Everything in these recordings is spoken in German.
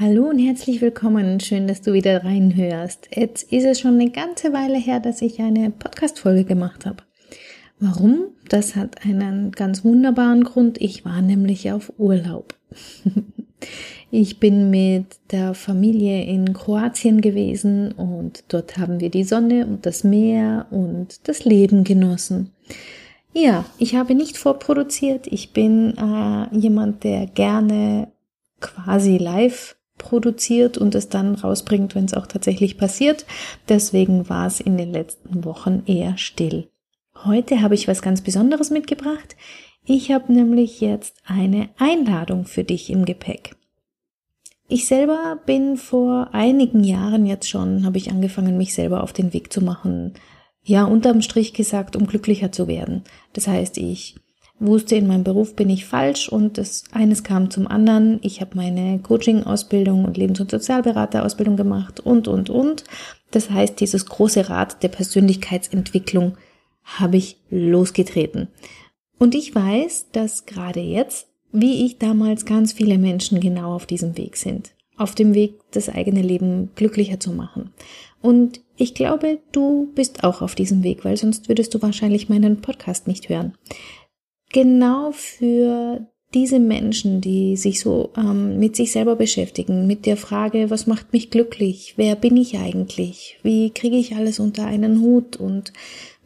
Hallo und herzlich willkommen. Schön, dass du wieder reinhörst. Jetzt ist es schon eine ganze Weile her, dass ich eine Podcast-Folge gemacht habe. Warum? Das hat einen ganz wunderbaren Grund. Ich war nämlich auf Urlaub. Ich bin mit der Familie in Kroatien gewesen und dort haben wir die Sonne und das Meer und das Leben genossen. Ja, ich habe nicht vorproduziert. Ich bin äh, jemand, der gerne quasi live produziert und es dann rausbringt, wenn es auch tatsächlich passiert. Deswegen war es in den letzten Wochen eher still. Heute habe ich was ganz Besonderes mitgebracht. Ich habe nämlich jetzt eine Einladung für dich im Gepäck. Ich selber bin vor einigen Jahren jetzt schon, habe ich angefangen, mich selber auf den Weg zu machen. Ja, unterm Strich gesagt, um glücklicher zu werden. Das heißt, ich wusste, in meinem Beruf bin ich falsch und das eines kam zum anderen. Ich habe meine Coaching-Ausbildung und Lebens- und Sozialberater-Ausbildung gemacht und, und, und. Das heißt, dieses große Rad der Persönlichkeitsentwicklung habe ich losgetreten. Und ich weiß, dass gerade jetzt, wie ich damals, ganz viele Menschen genau auf diesem Weg sind. Auf dem Weg, das eigene Leben glücklicher zu machen. Und ich glaube, du bist auch auf diesem Weg, weil sonst würdest du wahrscheinlich meinen Podcast nicht hören genau für diese Menschen, die sich so ähm, mit sich selber beschäftigen, mit der Frage, was macht mich glücklich, wer bin ich eigentlich, wie kriege ich alles unter einen Hut? Und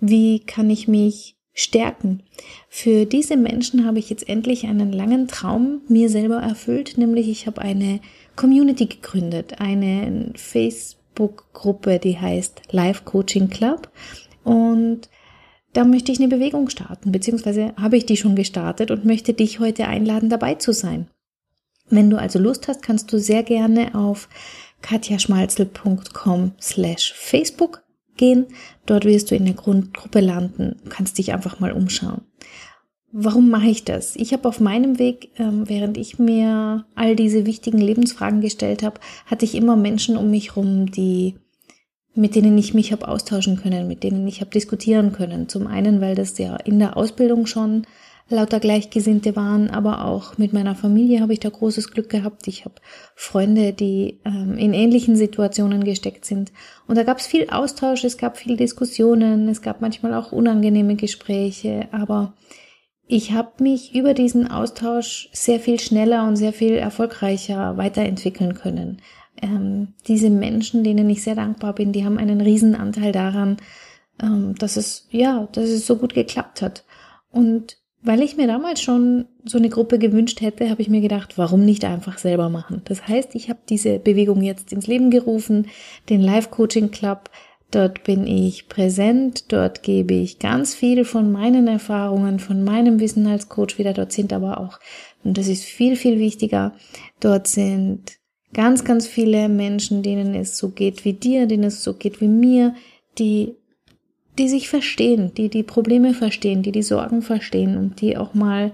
wie kann ich mich stärken. Für diese Menschen habe ich jetzt endlich einen langen Traum mir selber erfüllt, nämlich ich habe eine Community gegründet, eine Facebook-Gruppe, die heißt Life Coaching Club. Und da möchte ich eine Bewegung starten, beziehungsweise habe ich die schon gestartet und möchte dich heute einladen, dabei zu sein. Wenn du also Lust hast, kannst du sehr gerne auf katjaschmalzel.com slash Facebook gehen. Dort wirst du in der Grundgruppe landen. Kannst dich einfach mal umschauen. Warum mache ich das? Ich habe auf meinem Weg, ähm, während ich mir all diese wichtigen Lebensfragen gestellt habe, hatte ich immer Menschen um mich rum, die mit denen ich mich habe austauschen können, mit denen ich habe diskutieren können. Zum einen, weil das ja in der Ausbildung schon lauter Gleichgesinnte waren, aber auch mit meiner Familie habe ich da großes Glück gehabt. Ich habe Freunde, die ähm, in ähnlichen Situationen gesteckt sind. Und da gab es viel Austausch, es gab viel Diskussionen, es gab manchmal auch unangenehme Gespräche, aber ich habe mich über diesen Austausch sehr viel schneller und sehr viel erfolgreicher weiterentwickeln können ähm, diese Menschen, denen ich sehr dankbar bin, die haben einen riesen Anteil daran, ähm, dass es, ja, dass es so gut geklappt hat. Und weil ich mir damals schon so eine Gruppe gewünscht hätte, habe ich mir gedacht, warum nicht einfach selber machen? Das heißt, ich habe diese Bewegung jetzt ins Leben gerufen, den Life Coaching Club. Dort bin ich präsent, dort gebe ich ganz viel von meinen Erfahrungen, von meinem Wissen als Coach wieder. Dort sind aber auch, und das ist viel, viel wichtiger, dort sind ganz, ganz viele Menschen, denen es so geht wie dir, denen es so geht wie mir, die, die sich verstehen, die die Probleme verstehen, die die Sorgen verstehen und die auch mal,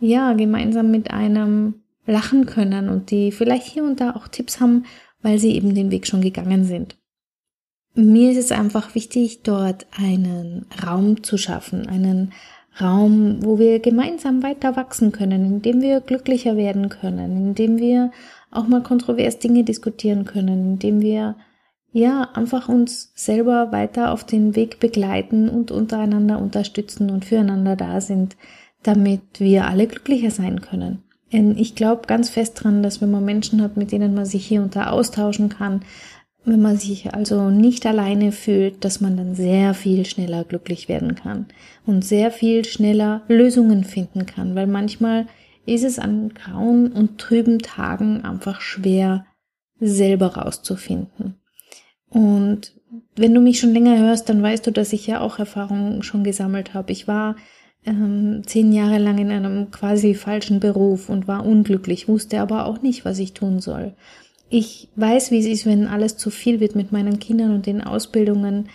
ja, gemeinsam mit einem lachen können und die vielleicht hier und da auch Tipps haben, weil sie eben den Weg schon gegangen sind. Mir ist es einfach wichtig, dort einen Raum zu schaffen, einen Raum, wo wir gemeinsam weiter wachsen können, in dem wir glücklicher werden können, in dem wir auch mal kontrovers Dinge diskutieren können, indem wir ja einfach uns selber weiter auf den Weg begleiten und untereinander unterstützen und füreinander da sind, damit wir alle glücklicher sein können. Denn ich glaube ganz fest dran, dass wenn man Menschen hat, mit denen man sich hier und da austauschen kann, wenn man sich also nicht alleine fühlt, dass man dann sehr viel schneller glücklich werden kann und sehr viel schneller Lösungen finden kann, weil manchmal ist es an grauen und trüben Tagen einfach schwer, selber rauszufinden. Und wenn du mich schon länger hörst, dann weißt du, dass ich ja auch Erfahrungen schon gesammelt habe. Ich war ähm, zehn Jahre lang in einem quasi falschen Beruf und war unglücklich, wusste aber auch nicht, was ich tun soll. Ich weiß, wie es ist, wenn alles zu viel wird mit meinen Kindern und den Ausbildungen,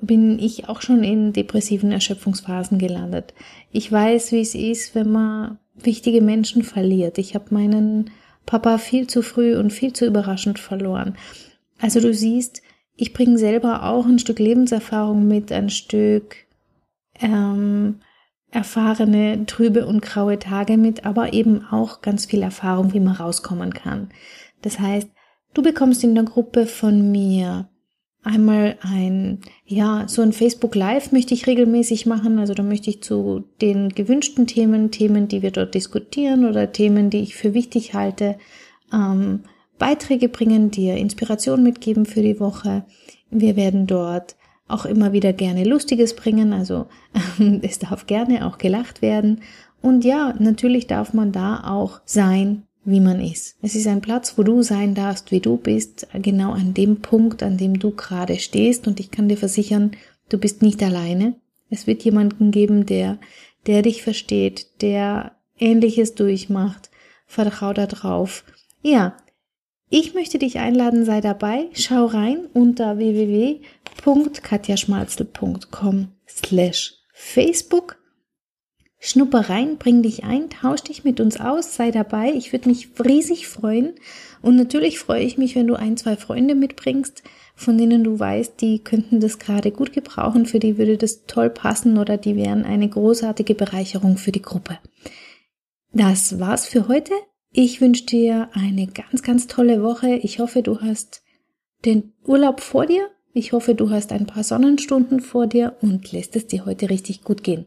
bin ich auch schon in depressiven Erschöpfungsphasen gelandet. Ich weiß, wie es ist, wenn man wichtige Menschen verliert. Ich habe meinen Papa viel zu früh und viel zu überraschend verloren. Also du siehst, ich bringe selber auch ein Stück Lebenserfahrung mit, ein Stück ähm, erfahrene trübe und graue Tage mit, aber eben auch ganz viel Erfahrung, wie man rauskommen kann. Das heißt, du bekommst in der Gruppe von mir einmal ein, ja, so ein Facebook Live möchte ich regelmäßig machen. Also da möchte ich zu den gewünschten Themen, Themen, die wir dort diskutieren oder Themen, die ich für wichtig halte, ähm, Beiträge bringen, dir Inspiration mitgeben für die Woche. Wir werden dort auch immer wieder gerne Lustiges bringen, also es darf gerne auch gelacht werden. Und ja, natürlich darf man da auch sein, wie man ist. Es ist ein Platz, wo du sein darfst, wie du bist, genau an dem Punkt, an dem du gerade stehst. Und ich kann dir versichern, du bist nicht alleine. Es wird jemanden geben, der, der dich versteht, der Ähnliches durchmacht. Vertrau da drauf. Ja, ich möchte dich einladen, sei dabei, schau rein unter www.katjaschmalzel.com slash Facebook. Schnupper rein, bring dich ein, tausch dich mit uns aus, sei dabei. Ich würde mich riesig freuen. Und natürlich freue ich mich, wenn du ein, zwei Freunde mitbringst, von denen du weißt, die könnten das gerade gut gebrauchen, für die würde das toll passen oder die wären eine großartige Bereicherung für die Gruppe. Das war's für heute. Ich wünsche dir eine ganz, ganz tolle Woche. Ich hoffe, du hast den Urlaub vor dir. Ich hoffe, du hast ein paar Sonnenstunden vor dir und lässt es dir heute richtig gut gehen.